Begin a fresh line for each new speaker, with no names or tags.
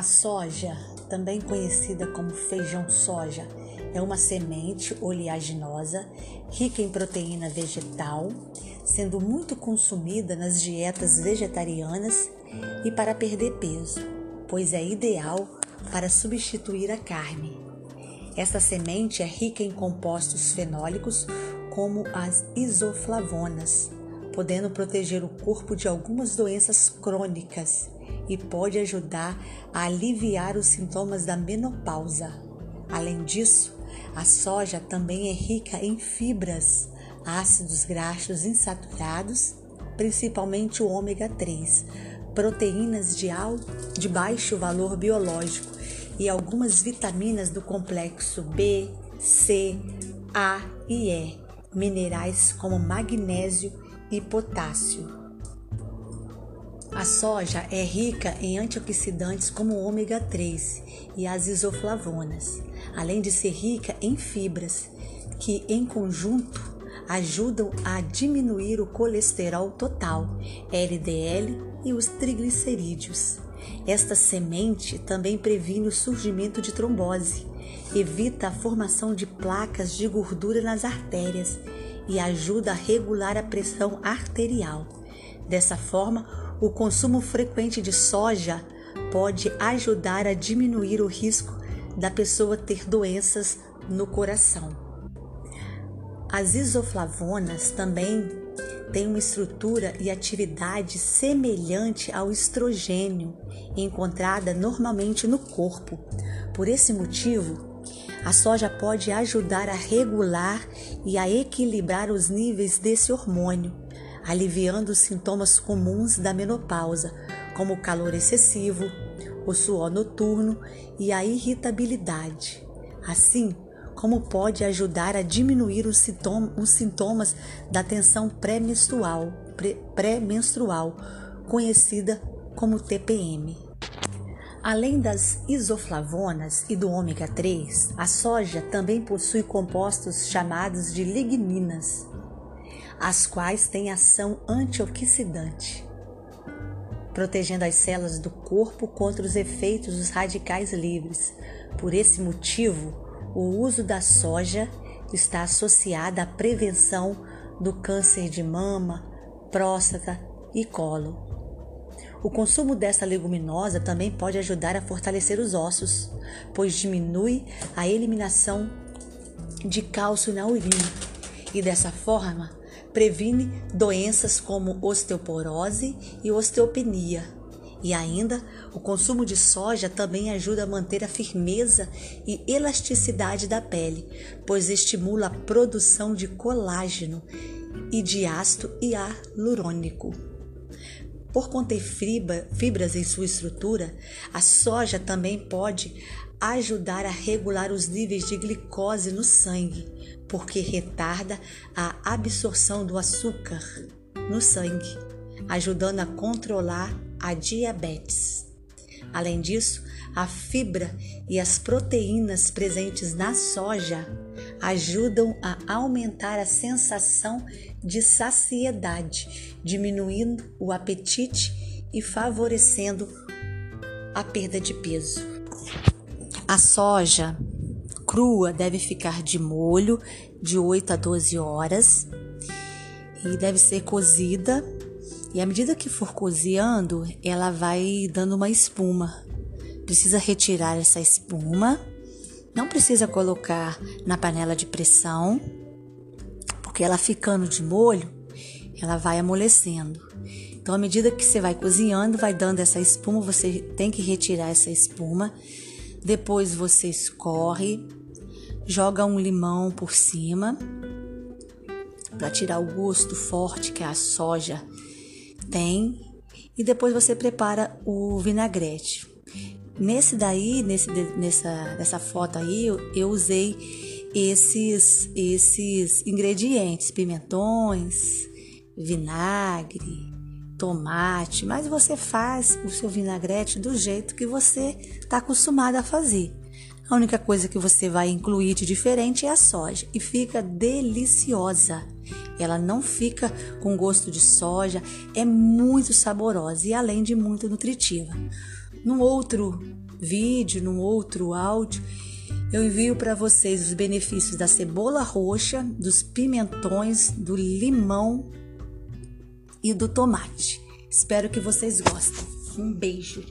A soja, também conhecida como feijão soja, é uma semente oleaginosa rica em proteína vegetal, sendo muito consumida nas dietas vegetarianas e para perder peso, pois é ideal para substituir a carne. Esta semente é rica em compostos fenólicos como as isoflavonas, podendo proteger o corpo de algumas doenças crônicas e pode ajudar a aliviar os sintomas da menopausa. Além disso, a soja também é rica em fibras, ácidos graxos insaturados, principalmente o ômega 3, proteínas de, alto, de baixo valor biológico e algumas vitaminas do complexo B, C, A e E, minerais como magnésio e potássio. A soja é rica em antioxidantes como o ômega 3 e as isoflavonas, além de ser rica em fibras, que em conjunto ajudam a diminuir o colesterol total, LDL e os triglicerídeos. Esta semente também previne o surgimento de trombose, evita a formação de placas de gordura nas artérias e ajuda a regular a pressão arterial. Dessa forma, o consumo frequente de soja pode ajudar a diminuir o risco da pessoa ter doenças no coração. As isoflavonas também têm uma estrutura e atividade semelhante ao estrogênio, encontrada normalmente no corpo. Por esse motivo, a soja pode ajudar a regular e a equilibrar os níveis desse hormônio, aliviando os sintomas comuns da menopausa, como o calor excessivo, o suor noturno e a irritabilidade. Assim, como pode ajudar a diminuir os, sintomas da tensão pré-menstrual, pré-menstrual, conhecida como TPM. Além das isoflavonas e do ômega 3, a soja também possui compostos chamados de ligninas, as quais têm ação antioxidante, protegendo as células do corpo contra os efeitos dos radicais livres. Por esse motivo, o uso da soja está associado à prevenção do câncer de mama, próstata e colo. O consumo dessa leguminosa também pode ajudar a fortalecer os ossos, pois diminui a eliminação de cálcio na urina e dessa forma previne doenças como osteoporose e osteopenia. E ainda, o consumo de soja também ajuda a manter a firmeza e elasticidade da pele, pois estimula a produção de colágeno e de ácido hialurônico. Por conter fibras em sua estrutura, a soja também pode ajudar a regular os níveis de glicose no sangue, porque retarda a absorção do açúcar no sangue, ajudando a controlar a diabetes. Além disso, a fibra e as proteínas presentes na soja ajudam a aumentar a sensação de saciedade, diminuindo o apetite e favorecendo a perda de peso. A soja crua deve ficar de molho de 8 a 12 horas e deve ser cozida. E à medida que for cozinhando, ela vai dando uma espuma. Precisa retirar essa espuma. Não precisa colocar na panela de pressão, porque ela ficando de molho, ela vai amolecendo. Então, à medida que você vai cozinhando, vai dando essa espuma, você tem que retirar essa espuma. Depois você escorre joga um limão por cima para tirar o gosto forte que a soja tem e depois você prepara o vinagrete. Nesse daí, nesse, nessa, nessa foto aí, eu, eu usei esses, esses ingredientes: pimentões, vinagre, tomate, mas você faz o seu vinagrete do jeito que você está acostumado a fazer. A única coisa que você vai incluir de diferente é a soja e fica deliciosa. Ela não fica com gosto de soja, é muito saborosa e além de muito nutritiva. No outro vídeo, num outro áudio, eu envio para vocês os benefícios da cebola roxa, dos pimentões, do limão e do tomate. Espero que vocês gostem. Um beijo.